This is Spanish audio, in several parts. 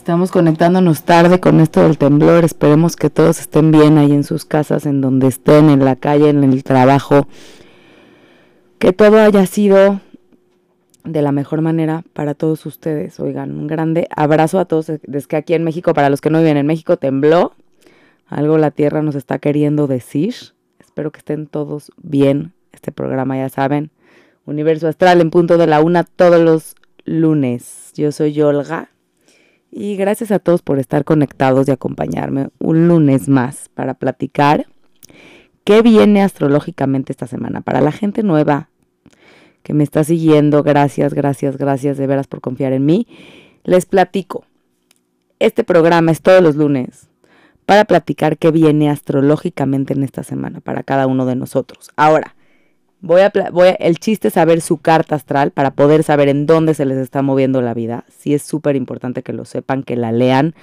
estamos conectándonos tarde con esto del temblor. Esperemos que todos estén bien ahí en sus casas, en donde estén, en la calle, en el trabajo. Que todo haya sido de la mejor manera para todos ustedes. Oigan, un grande abrazo a todos. Desde que aquí en México, para los que no viven en México, tembló. Algo la tierra nos está queriendo decir. Espero que estén todos bien. Este programa, ya saben, Universo Astral en punto de la una todos los lunes. Yo soy Yolga y gracias a todos por estar conectados y acompañarme un lunes más para platicar qué viene astrológicamente esta semana. Para la gente nueva que me está siguiendo, gracias, gracias, gracias de veras por confiar en mí. Les platico. Este programa es todos los lunes para platicar qué viene astrológicamente en esta semana para cada uno de nosotros. Ahora, Voy a, el chiste es saber su carta astral para poder saber en dónde se les está moviendo la vida. Sí es súper importante que lo sepan, que la lean.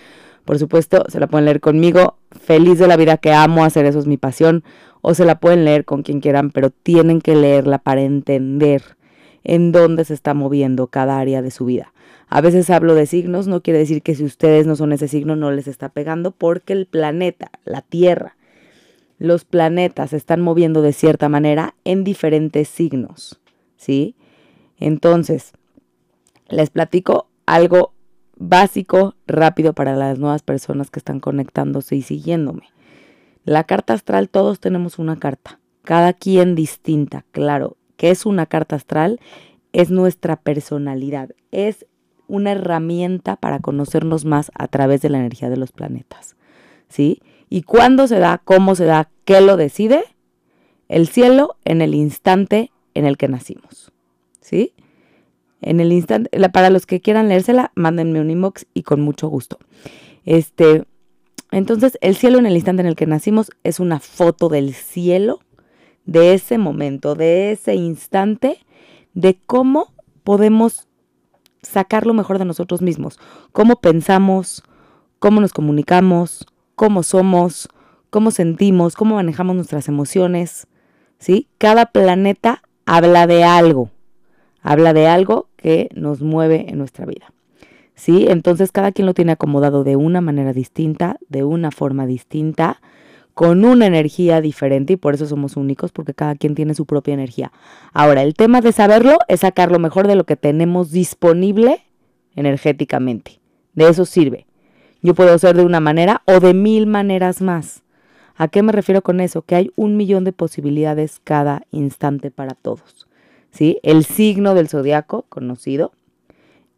Por supuesto, se la pueden leer conmigo. Feliz de la vida que amo hacer, eso es mi pasión. O se la pueden leer con quien quieran, pero tienen que leerla para entender en dónde se está moviendo cada área de su vida. A veces hablo de signos, no quiere decir que si ustedes no son ese signo no les está pegando, porque el planeta, la Tierra, los planetas se están moviendo de cierta manera en diferentes signos, ¿sí? Entonces, les platico algo básico, rápido para las nuevas personas que están conectándose y siguiéndome. La carta astral, todos tenemos una carta, cada quien distinta, claro. ¿Qué es una carta astral? Es nuestra personalidad, es una herramienta para conocernos más a través de la energía de los planetas, ¿sí? ¿Y cuándo se da? ¿Cómo se da? ¿Qué lo decide? El cielo en el instante en el que nacimos. ¿Sí? En el instante, para los que quieran leérsela, mándenme un inbox y con mucho gusto. Este, entonces, el cielo en el instante en el que nacimos es una foto del cielo, de ese momento, de ese instante, de cómo podemos sacar lo mejor de nosotros mismos, cómo pensamos, cómo nos comunicamos, cómo somos, cómo sentimos, cómo manejamos nuestras emociones, ¿sí? Cada planeta habla de algo, habla de algo que nos mueve en nuestra vida, ¿sí? Entonces cada quien lo tiene acomodado de una manera distinta, de una forma distinta, con una energía diferente y por eso somos únicos, porque cada quien tiene su propia energía. Ahora, el tema de saberlo es sacar lo mejor de lo que tenemos disponible energéticamente. De eso sirve. Yo puedo ser de una manera o de mil maneras más. ¿A qué me refiero con eso? Que hay un millón de posibilidades cada instante para todos. ¿sí? El signo del zodiaco conocido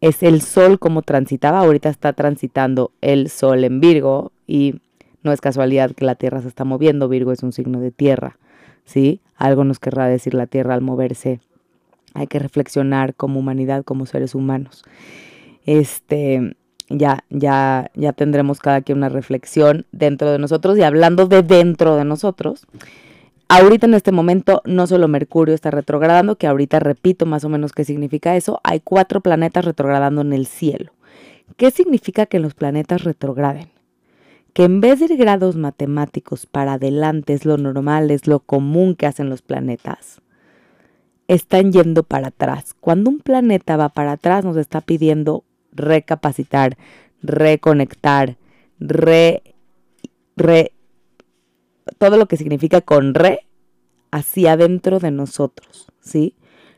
es el sol como transitaba. Ahorita está transitando el sol en Virgo y no es casualidad que la Tierra se está moviendo. Virgo es un signo de tierra. ¿sí? Algo nos querrá decir la Tierra al moverse. Hay que reflexionar como humanidad, como seres humanos. Este, ya, ya, ya tendremos cada quien una reflexión dentro de nosotros y hablando de dentro de nosotros. Ahorita en este momento no solo Mercurio está retrogradando, que ahorita repito más o menos qué significa eso, hay cuatro planetas retrogradando en el cielo. ¿Qué significa que los planetas retrograden? Que en vez de ir grados matemáticos para adelante es lo normal, es lo común que hacen los planetas, están yendo para atrás. Cuando un planeta va para atrás nos está pidiendo recapacitar, reconectar, re, re, todo lo que significa con re hacia adentro de nosotros, ¿sí?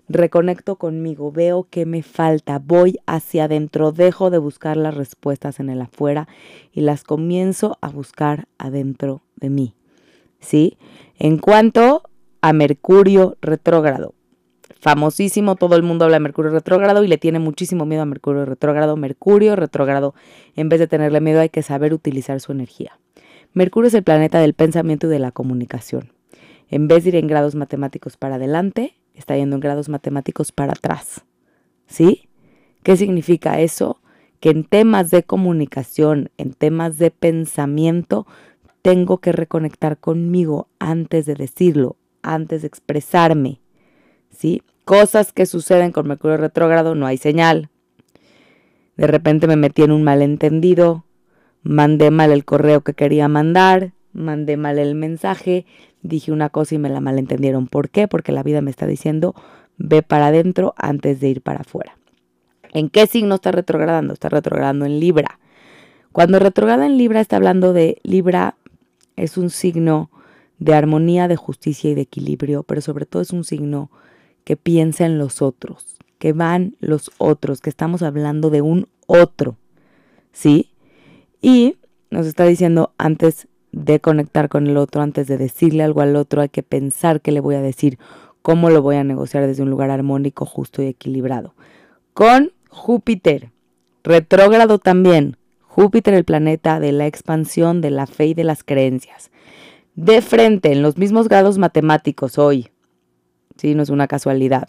Reconecto conmigo, veo que me falta, voy hacia adentro, dejo de buscar las respuestas en el afuera y las comienzo a buscar adentro de mí, ¿sí? En cuanto a Mercurio retrógrado, famosísimo, todo el mundo habla de Mercurio retrógrado y le tiene muchísimo miedo a Mercurio retrógrado. Mercurio retrógrado, en vez de tenerle miedo hay que saber utilizar su energía. Mercurio es el planeta del pensamiento y de la comunicación. En vez de ir en grados matemáticos para adelante, está yendo en grados matemáticos para atrás. ¿Sí? ¿Qué significa eso? Que en temas de comunicación, en temas de pensamiento, tengo que reconectar conmigo antes de decirlo, antes de expresarme. ¿Sí? Cosas que suceden con Mercurio retrógrado, no hay señal. De repente me metí en un malentendido, mandé mal el correo que quería mandar, mandé mal el mensaje, dije una cosa y me la malentendieron. ¿Por qué? Porque la vida me está diciendo, ve para adentro antes de ir para afuera. ¿En qué signo está retrogradando? Está retrogradando en Libra. Cuando retrograda en Libra está hablando de Libra es un signo de armonía, de justicia y de equilibrio, pero sobre todo es un signo que piensa en los otros, que van los otros, que estamos hablando de un otro, ¿sí? Y nos está diciendo antes de conectar con el otro, antes de decirle algo al otro, hay que pensar qué le voy a decir, cómo lo voy a negociar desde un lugar armónico, justo y equilibrado. Con Júpiter, retrógrado también. Júpiter, el planeta de la expansión, de la fe y de las creencias. De frente, en los mismos grados matemáticos hoy. Sí, no es una casualidad.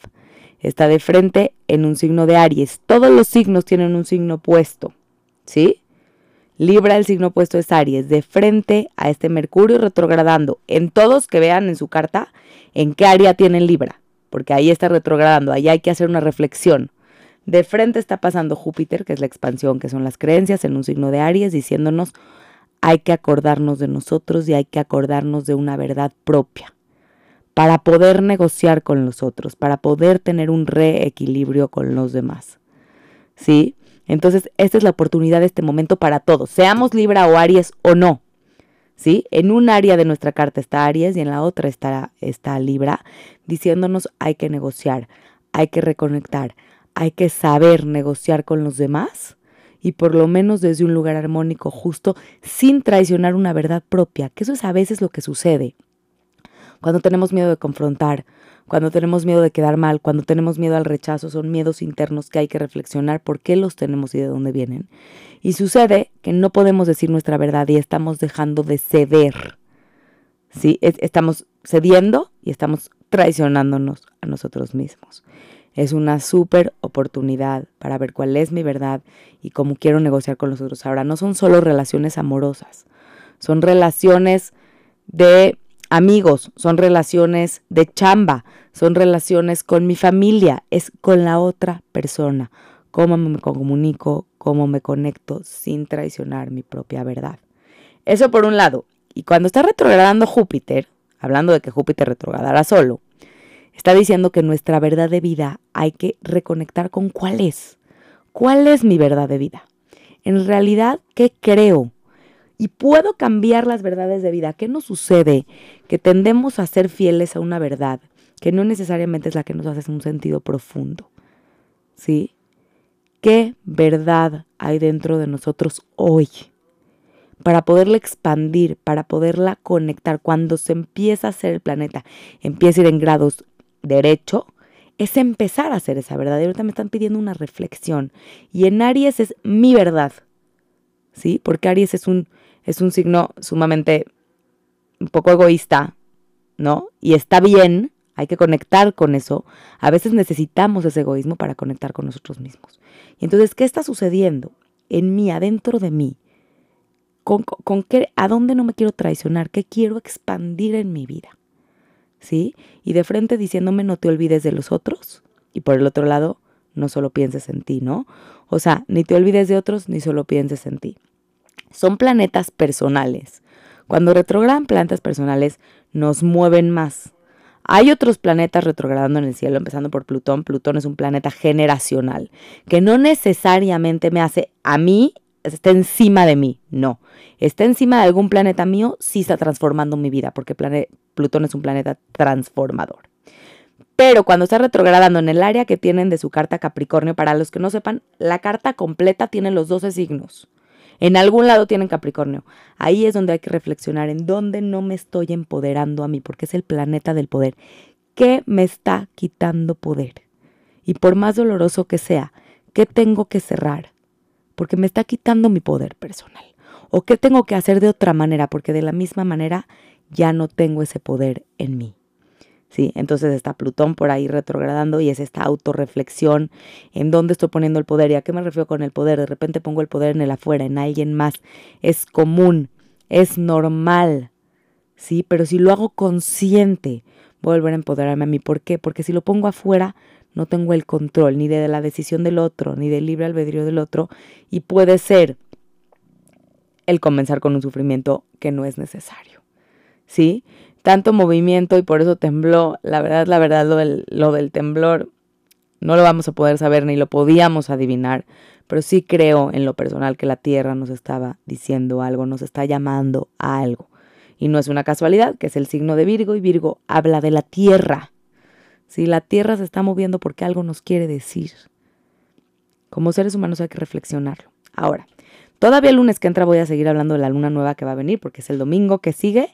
Está de frente en un signo de Aries. Todos los signos tienen un signo opuesto. ¿Sí? Libra, el signo opuesto es Aries, de frente a este Mercurio retrogradando. En todos que vean en su carta en qué área tienen Libra, porque ahí está retrogradando, ahí hay que hacer una reflexión. De frente está pasando Júpiter, que es la expansión, que son las creencias, en un signo de Aries, diciéndonos hay que acordarnos de nosotros y hay que acordarnos de una verdad propia para poder negociar con los otros, para poder tener un reequilibrio con los demás. ¿Sí? Entonces, esta es la oportunidad de este momento para todos, seamos Libra o Aries o no. ¿Sí? En un área de nuestra carta está Aries y en la otra está, está Libra, diciéndonos hay que negociar, hay que reconectar, hay que saber negociar con los demás y por lo menos desde un lugar armónico justo, sin traicionar una verdad propia, que eso es a veces lo que sucede. Cuando tenemos miedo de confrontar, cuando tenemos miedo de quedar mal, cuando tenemos miedo al rechazo, son miedos internos que hay que reflexionar por qué los tenemos y de dónde vienen. Y sucede que no podemos decir nuestra verdad y estamos dejando de ceder. ¿Sí? Estamos cediendo y estamos traicionándonos a nosotros mismos. Es una súper oportunidad para ver cuál es mi verdad y cómo quiero negociar con los otros. Ahora, no son solo relaciones amorosas, son relaciones de amigos, son relaciones de chamba, son relaciones con mi familia, es con la otra persona. Cómo me comunico, cómo me conecto sin traicionar mi propia verdad. Eso por un lado. Y cuando está retrogradando Júpiter, hablando de que Júpiter retrogradará solo, Está diciendo que nuestra verdad de vida hay que reconectar con cuál es. ¿Cuál es mi verdad de vida? En realidad, ¿qué creo? Y puedo cambiar las verdades de vida. ¿Qué nos sucede? Que tendemos a ser fieles a una verdad que no necesariamente es la que nos hace un sentido profundo. ¿Sí? ¿Qué verdad hay dentro de nosotros hoy? Para poderla expandir, para poderla conectar, cuando se empieza a hacer el planeta, empieza a ir en grados derecho es empezar a hacer esa verdad. Y ahorita me están pidiendo una reflexión. Y en Aries es mi verdad. ¿Sí? Porque Aries es un, es un signo sumamente un poco egoísta, ¿no? Y está bien, hay que conectar con eso. A veces necesitamos ese egoísmo para conectar con nosotros mismos. Y entonces, ¿qué está sucediendo en mí, adentro de mí? ¿Con, con qué, ¿A dónde no me quiero traicionar? ¿Qué quiero expandir en mi vida? ¿sí? Y de frente diciéndome no te olvides de los otros y por el otro lado no solo pienses en ti, ¿no? O sea, ni te olvides de otros ni solo pienses en ti. Son planetas personales. Cuando retrogradan planetas personales nos mueven más. Hay otros planetas retrogradando en el cielo, empezando por Plutón. Plutón es un planeta generacional, que no necesariamente me hace a mí está encima de mí, no. Está encima de algún planeta mío, sí está transformando mi vida, porque Plutón es un planeta transformador. Pero cuando está retrogradando en el área que tienen de su carta Capricornio, para los que no sepan, la carta completa tiene los 12 signos. En algún lado tienen Capricornio. Ahí es donde hay que reflexionar en dónde no me estoy empoderando a mí, porque es el planeta del poder. ¿qué me está quitando poder? Y por más doloroso que sea, ¿qué tengo que cerrar? Porque me está quitando mi poder personal. ¿O qué tengo que hacer de otra manera? Porque de la misma manera ya no tengo ese poder en mí. ¿Sí? Entonces está Plutón por ahí retrogradando y es esta autorreflexión en dónde estoy poniendo el poder y a qué me refiero con el poder. De repente pongo el poder en el afuera, en alguien más. Es común, es normal, ¿sí? Pero si lo hago consciente, voy a volver a empoderarme a mí. ¿Por qué? Porque si lo pongo afuera, no tengo el control ni de la decisión del otro, ni del libre albedrío del otro, y puede ser el comenzar con un sufrimiento que no es necesario. ¿Sí? Tanto movimiento y por eso tembló. La verdad, la verdad, lo del, lo del temblor no lo vamos a poder saber ni lo podíamos adivinar, pero sí creo en lo personal que la Tierra nos estaba diciendo algo, nos está llamando a algo. Y no es una casualidad, que es el signo de Virgo y Virgo habla de la Tierra. Si la Tierra se está moviendo porque algo nos quiere decir. Como seres humanos hay que reflexionarlo. Ahora, todavía el lunes que entra voy a seguir hablando de la luna nueva que va a venir porque es el domingo que sigue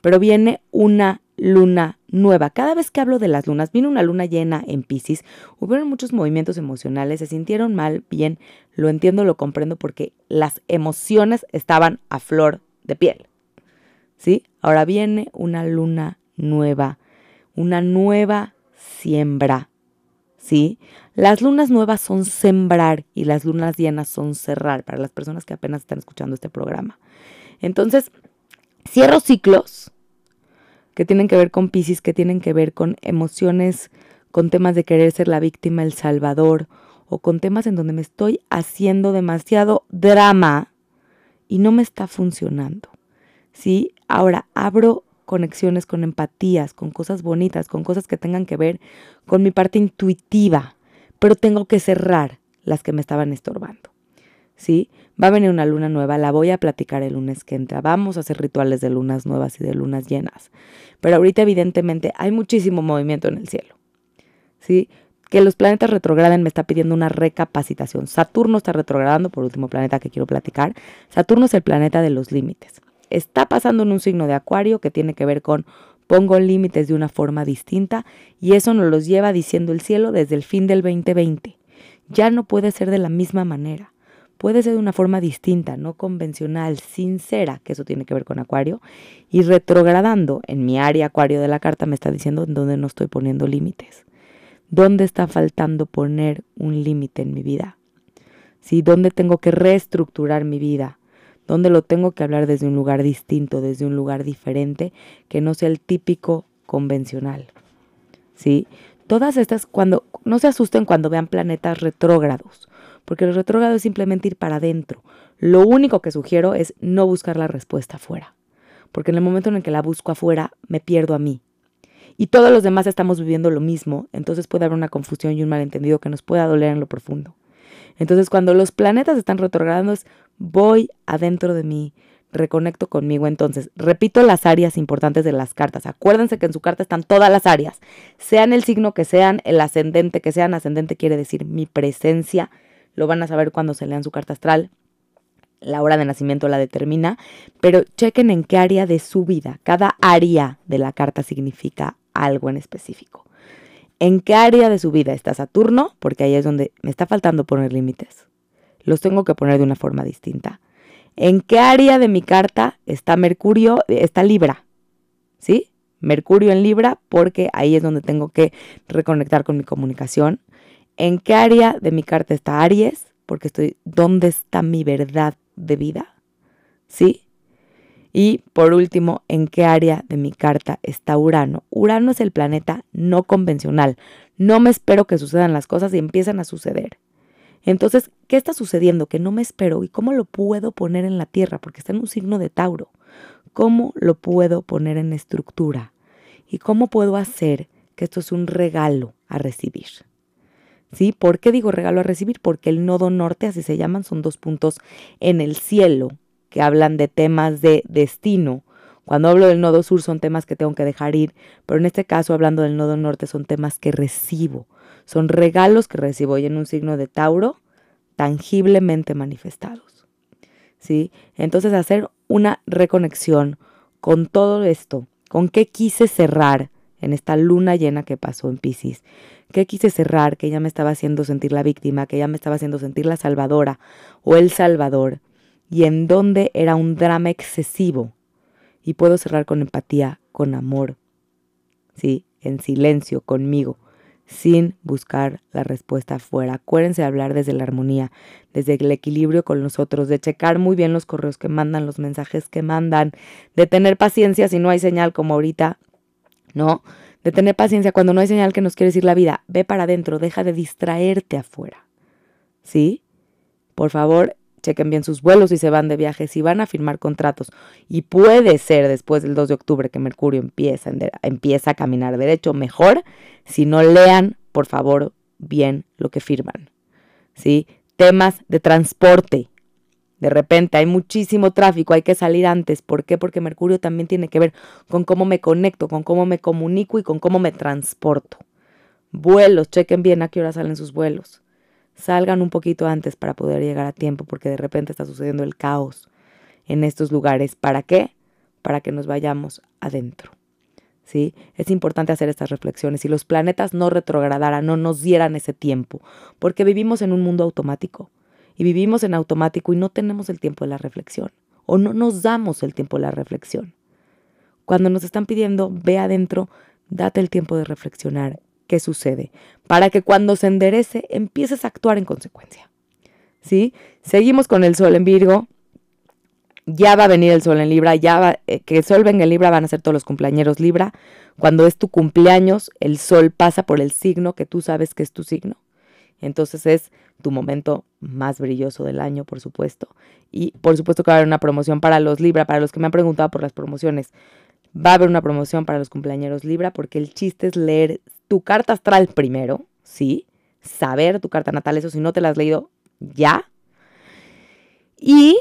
pero viene una luna nueva. Cada vez que hablo de las lunas, viene una luna llena en Pisces, hubieron muchos movimientos emocionales, se sintieron mal, bien, lo entiendo, lo comprendo porque las emociones estaban a flor de piel. ¿Sí? Ahora viene una luna nueva, una nueva siembra. ¿Sí? Las lunas nuevas son sembrar y las lunas llenas son cerrar para las personas que apenas están escuchando este programa. Entonces, Cierro ciclos que tienen que ver con Pisces, que tienen que ver con emociones, con temas de querer ser la víctima, el salvador, o con temas en donde me estoy haciendo demasiado drama y no me está funcionando. ¿Sí? Ahora abro conexiones con empatías, con cosas bonitas, con cosas que tengan que ver con mi parte intuitiva, pero tengo que cerrar las que me estaban estorbando. Va a venir una luna nueva, la voy a platicar el lunes que entra. Vamos a hacer rituales de lunas nuevas y de lunas llenas. Pero ahorita evidentemente hay muchísimo movimiento en el cielo. ¿Sí? Que los planetas retrograden me está pidiendo una recapacitación. Saturno está retrogradando, por último planeta que quiero platicar. Saturno es el planeta de los límites. Está pasando en un signo de acuario que tiene que ver con pongo límites de una forma distinta y eso nos los lleva diciendo el cielo desde el fin del 2020. Ya no puede ser de la misma manera puede ser de una forma distinta, no convencional, sincera, que eso tiene que ver con Acuario, y retrogradando en mi área Acuario de la carta me está diciendo en dónde no estoy poniendo límites. ¿Dónde está faltando poner un límite en mi vida? ¿Sí? ¿Dónde tengo que reestructurar mi vida? ¿Dónde lo tengo que hablar desde un lugar distinto, desde un lugar diferente, que no sea el típico convencional? ¿Sí? Todas estas, cuando, no se asusten cuando vean planetas retrógrados porque el retrógrado es simplemente ir para adentro. Lo único que sugiero es no buscar la respuesta afuera, porque en el momento en el que la busco afuera, me pierdo a mí. Y todos los demás estamos viviendo lo mismo, entonces puede haber una confusión y un malentendido que nos pueda doler en lo profundo. Entonces cuando los planetas están retrogradando voy adentro de mí, reconecto conmigo. Entonces, repito las áreas importantes de las cartas. Acuérdense que en su carta están todas las áreas. Sean el signo que sean, el ascendente que sean, ascendente quiere decir mi presencia lo van a saber cuando se lean su carta astral. La hora de nacimiento la determina, pero chequen en qué área de su vida. Cada área de la carta significa algo en específico. ¿En qué área de su vida está Saturno? Porque ahí es donde me está faltando poner límites. Los tengo que poner de una forma distinta. ¿En qué área de mi carta está Mercurio? Está Libra. ¿Sí? Mercurio en Libra porque ahí es donde tengo que reconectar con mi comunicación en qué área de mi carta está Aries, porque estoy, ¿dónde está mi verdad de vida? ¿Sí? Y por último, ¿en qué área de mi carta está Urano? Urano es el planeta no convencional. No me espero que sucedan las cosas y empiezan a suceder. Entonces, ¿qué está sucediendo? Que no me espero. ¿Y cómo lo puedo poner en la Tierra? Porque está en un signo de Tauro. ¿Cómo lo puedo poner en estructura? ¿Y cómo puedo hacer que esto es un regalo a recibir? ¿Sí? ¿Por qué digo regalo a recibir? Porque el nodo norte, así se llaman, son dos puntos en el cielo que hablan de temas de destino. Cuando hablo del nodo sur son temas que tengo que dejar ir, pero en este caso hablando del nodo norte son temas que recibo, son regalos que recibo y en un signo de Tauro tangiblemente manifestados. ¿Sí? Entonces hacer una reconexión con todo esto, con qué quise cerrar en esta luna llena que pasó en Pisces. ¿Qué quise cerrar? Que ella me estaba haciendo sentir la víctima, que ella me estaba haciendo sentir la salvadora o el salvador, y en dónde era un drama excesivo. Y puedo cerrar con empatía, con amor, ¿sí? En silencio, conmigo, sin buscar la respuesta afuera. Acuérdense de hablar desde la armonía, desde el equilibrio con los otros, de checar muy bien los correos que mandan, los mensajes que mandan, de tener paciencia si no hay señal como ahorita, ¿no? De tener paciencia cuando no hay señal que nos quiere decir la vida. Ve para adentro, deja de distraerte afuera. ¿Sí? Por favor, chequen bien sus vuelos si se van de viaje, si van a firmar contratos. Y puede ser después del 2 de octubre que Mercurio empieza, empieza a caminar derecho, mejor si no lean, por favor, bien lo que firman. ¿Sí? Temas de transporte. De repente hay muchísimo tráfico, hay que salir antes. ¿Por qué? Porque Mercurio también tiene que ver con cómo me conecto, con cómo me comunico y con cómo me transporto. Vuelos, chequen bien a qué hora salen sus vuelos salgan un poquito antes para poder llegar a tiempo porque de repente está sucediendo el caos en estos lugares. ¿Para qué? Para que nos vayamos adentro. ¿Sí? Es importante hacer estas reflexiones. Si los planetas no retrogradaran, no nos dieran ese tiempo, porque vivimos en un mundo automático y vivimos en automático y no tenemos el tiempo de la reflexión o no nos damos el tiempo de la reflexión. Cuando nos están pidiendo, ve adentro, date el tiempo de reflexionar qué sucede, para que cuando se enderece empieces a actuar en consecuencia. ¿Sí? Seguimos con el sol en Virgo. Ya va a venir el sol en Libra, ya va, eh, que el sol venga en Libra van a ser todos los cumpleañeros Libra. Cuando es tu cumpleaños, el sol pasa por el signo que tú sabes que es tu signo. Entonces es tu momento más brilloso del año, por supuesto. Y por supuesto que va a haber una promoción para los Libra, para los que me han preguntado por las promociones. Va a haber una promoción para los cumpleaños Libra porque el chiste es leer tu carta astral primero, ¿sí? Saber tu carta natal, eso si no te la has leído, ya. Y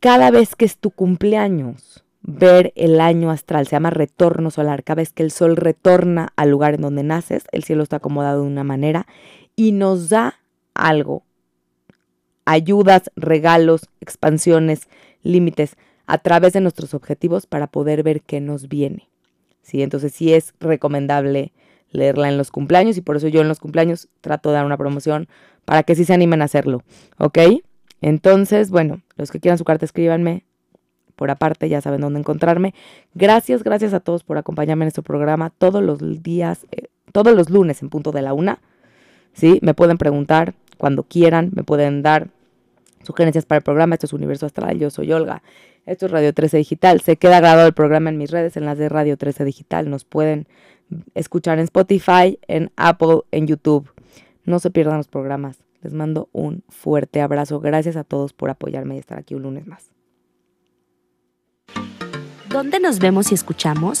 cada vez que es tu cumpleaños, ver el año astral, se llama retorno solar. Cada vez que el sol retorna al lugar en donde naces, el cielo está acomodado de una manera y nos da algo. Ayudas, regalos, expansiones, límites a través de nuestros objetivos para poder ver qué nos viene. ¿Sí? Entonces sí es recomendable leerla en los cumpleaños y por eso yo en los cumpleaños trato de dar una promoción para que sí se animen a hacerlo, ¿ok? Entonces, bueno, los que quieran su carta escríbanme. Por aparte, ya saben dónde encontrarme. Gracias, gracias a todos por acompañarme en este programa todos los días, eh, todos los lunes en punto de la una. ¿Sí? Me pueden preguntar cuando quieran, me pueden dar sugerencias para el programa. Esto es Universo Astral, yo soy Olga. Esto es Radio 13 Digital. Se queda grabado el programa en mis redes, en las de Radio 13 Digital. Nos pueden escuchar en Spotify, en Apple, en YouTube. No se pierdan los programas. Les mando un fuerte abrazo. Gracias a todos por apoyarme y estar aquí un lunes más. ¿Dónde nos vemos y escuchamos?